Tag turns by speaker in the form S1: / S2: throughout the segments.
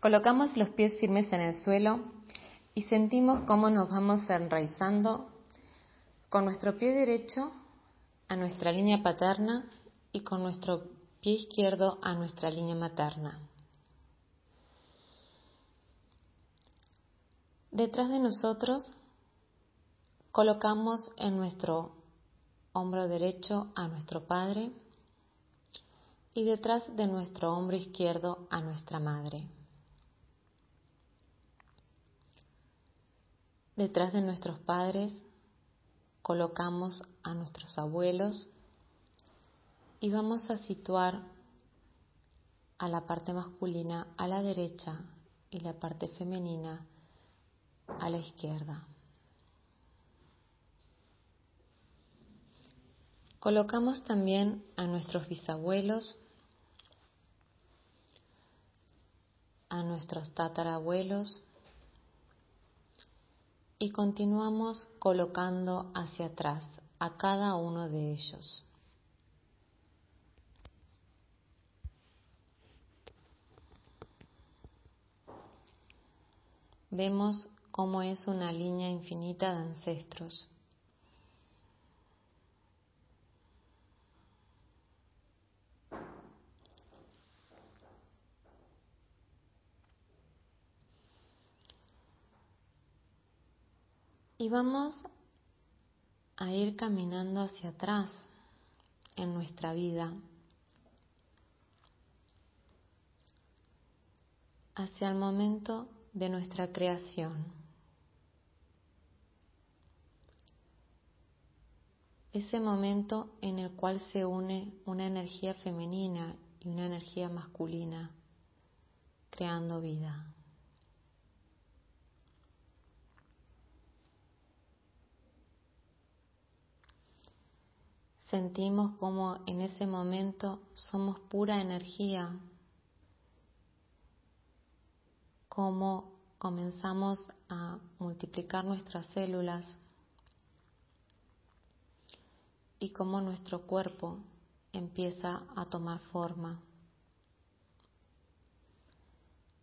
S1: Colocamos los pies firmes en el suelo y sentimos cómo nos vamos enraizando con nuestro pie derecho a nuestra línea paterna y con nuestro pie izquierdo a nuestra línea materna. Detrás de nosotros colocamos en nuestro hombro derecho a nuestro padre y detrás de nuestro hombro izquierdo a nuestra madre. Detrás de nuestros padres colocamos a nuestros abuelos y vamos a situar a la parte masculina a la derecha y la parte femenina a la izquierda. Colocamos también a nuestros bisabuelos, a nuestros tatarabuelos, y continuamos colocando hacia atrás a cada uno de ellos. Vemos cómo es una línea infinita de ancestros. Y vamos a ir caminando hacia atrás en nuestra vida, hacia el momento de nuestra creación. Ese momento en el cual se une una energía femenina y una energía masculina, creando vida. Sentimos como en ese momento somos pura energía, como comenzamos a multiplicar nuestras células y cómo nuestro cuerpo empieza a tomar forma.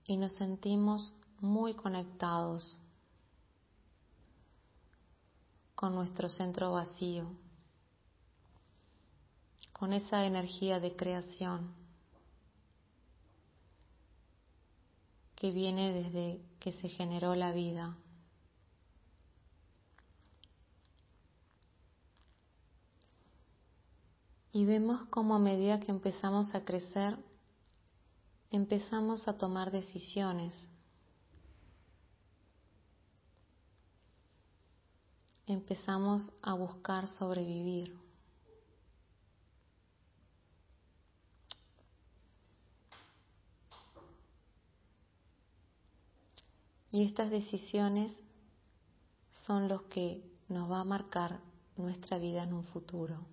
S1: Y nos sentimos muy conectados con nuestro centro vacío con esa energía de creación que viene desde que se generó la vida. Y vemos como a medida que empezamos a crecer, empezamos a tomar decisiones. Empezamos a buscar sobrevivir. Y estas decisiones son los que nos va a marcar nuestra vida en un futuro.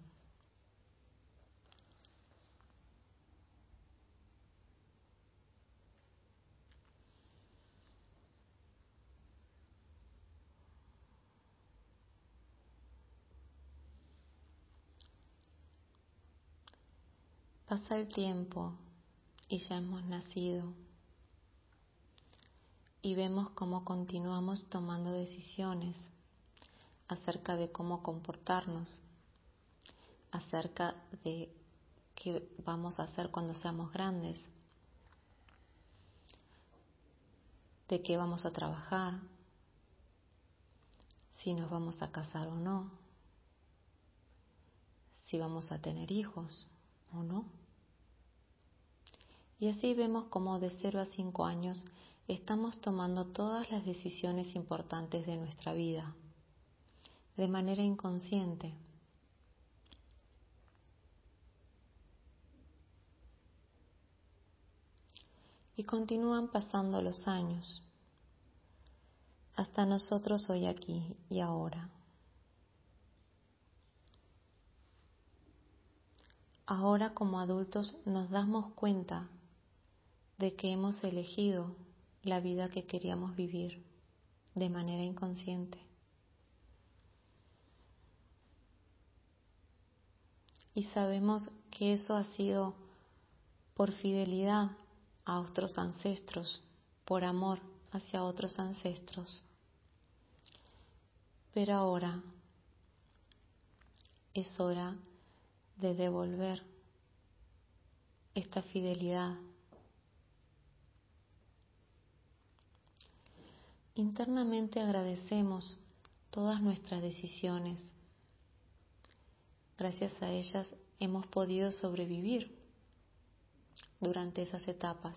S1: Pasa el tiempo y ya hemos nacido y vemos cómo continuamos tomando decisiones acerca de cómo comportarnos, acerca de qué vamos a hacer cuando seamos grandes, de qué vamos a trabajar, si nos vamos a casar o no, si vamos a tener hijos o no. Y así vemos cómo de 0 a 5 años estamos tomando todas las decisiones importantes de nuestra vida de manera inconsciente. y continúan pasando los años hasta nosotros hoy aquí y ahora. Ahora como adultos nos damos cuenta de que hemos elegido la vida que queríamos vivir de manera inconsciente. Y sabemos que eso ha sido por fidelidad a otros ancestros, por amor hacia otros ancestros. Pero ahora es hora de devolver esta fidelidad. Internamente agradecemos todas nuestras decisiones. Gracias a ellas hemos podido sobrevivir durante esas etapas.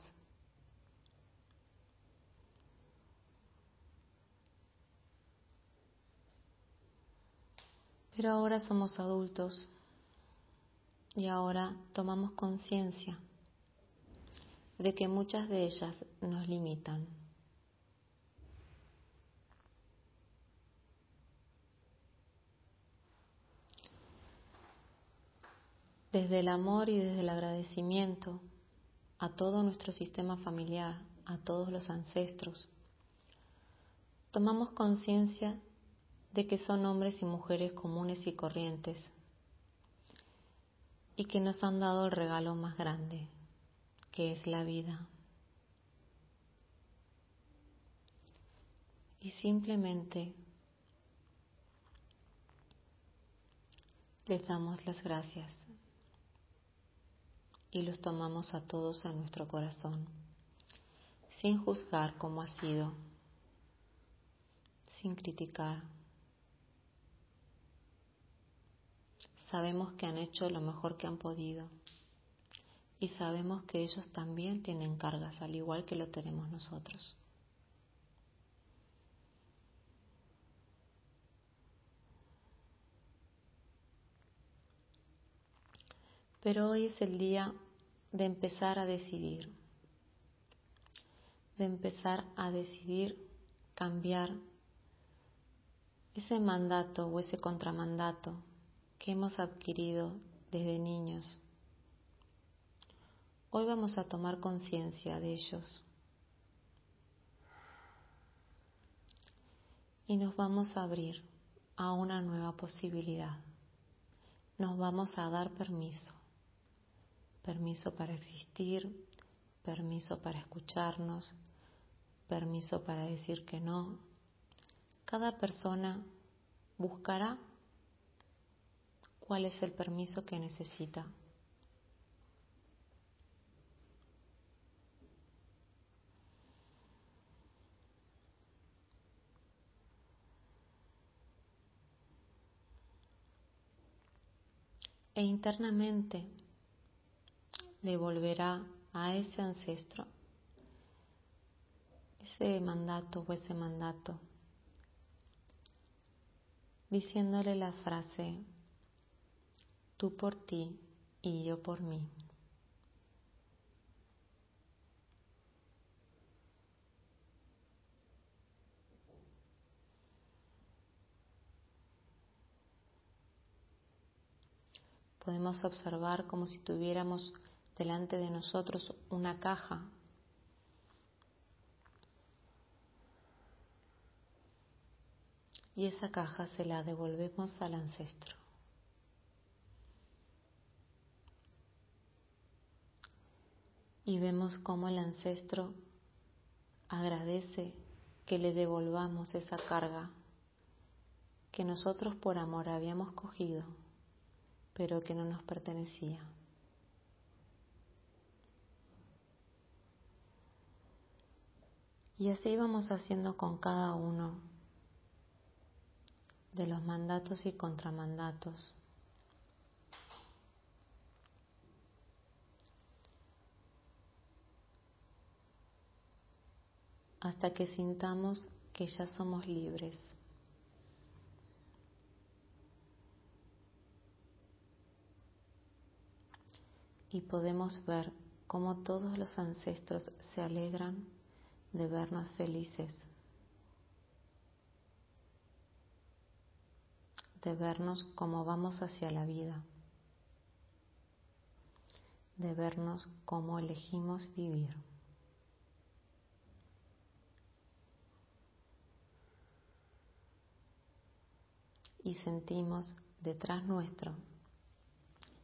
S1: Pero ahora somos adultos y ahora tomamos conciencia de que muchas de ellas nos limitan. Desde el amor y desde el agradecimiento a todo nuestro sistema familiar, a todos los ancestros, tomamos conciencia de que son hombres y mujeres comunes y corrientes y que nos han dado el regalo más grande, que es la vida. Y simplemente les damos las gracias y los tomamos a todos en nuestro corazón, sin juzgar cómo ha sido, sin criticar. Sabemos que han hecho lo mejor que han podido y sabemos que ellos también tienen cargas al igual que lo tenemos nosotros. Pero hoy es el día de empezar a decidir, de empezar a decidir cambiar ese mandato o ese contramandato que hemos adquirido desde niños. Hoy vamos a tomar conciencia de ellos y nos vamos a abrir a una nueva posibilidad. Nos vamos a dar permiso. Permiso para existir, permiso para escucharnos, permiso para decir que no. Cada persona buscará cuál es el permiso que necesita. E internamente devolverá a ese ancestro ese mandato o ese mandato, diciéndole la frase, tú por ti y yo por mí. Podemos observar como si tuviéramos delante de nosotros una caja y esa caja se la devolvemos al ancestro. y vemos cómo el ancestro agradece que le devolvamos esa carga que nosotros por amor habíamos cogido, pero que no nos pertenecía. Y así vamos haciendo con cada uno de los mandatos y contramandatos hasta que sintamos que ya somos libres. Y podemos ver cómo todos los ancestros se alegran de vernos felices, de vernos como vamos hacia la vida, de vernos como elegimos vivir. Y sentimos detrás nuestro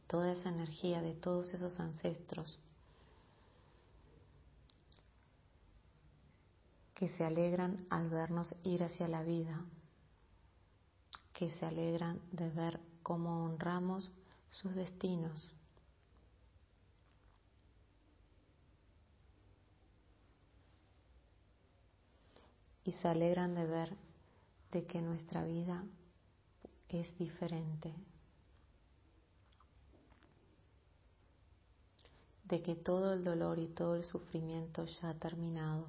S1: toda esa energía de todos esos ancestros que se alegran al vernos ir hacia la vida, que se alegran de ver cómo honramos sus destinos. Y se alegran de ver de que nuestra vida es diferente, de que todo el dolor y todo el sufrimiento ya ha terminado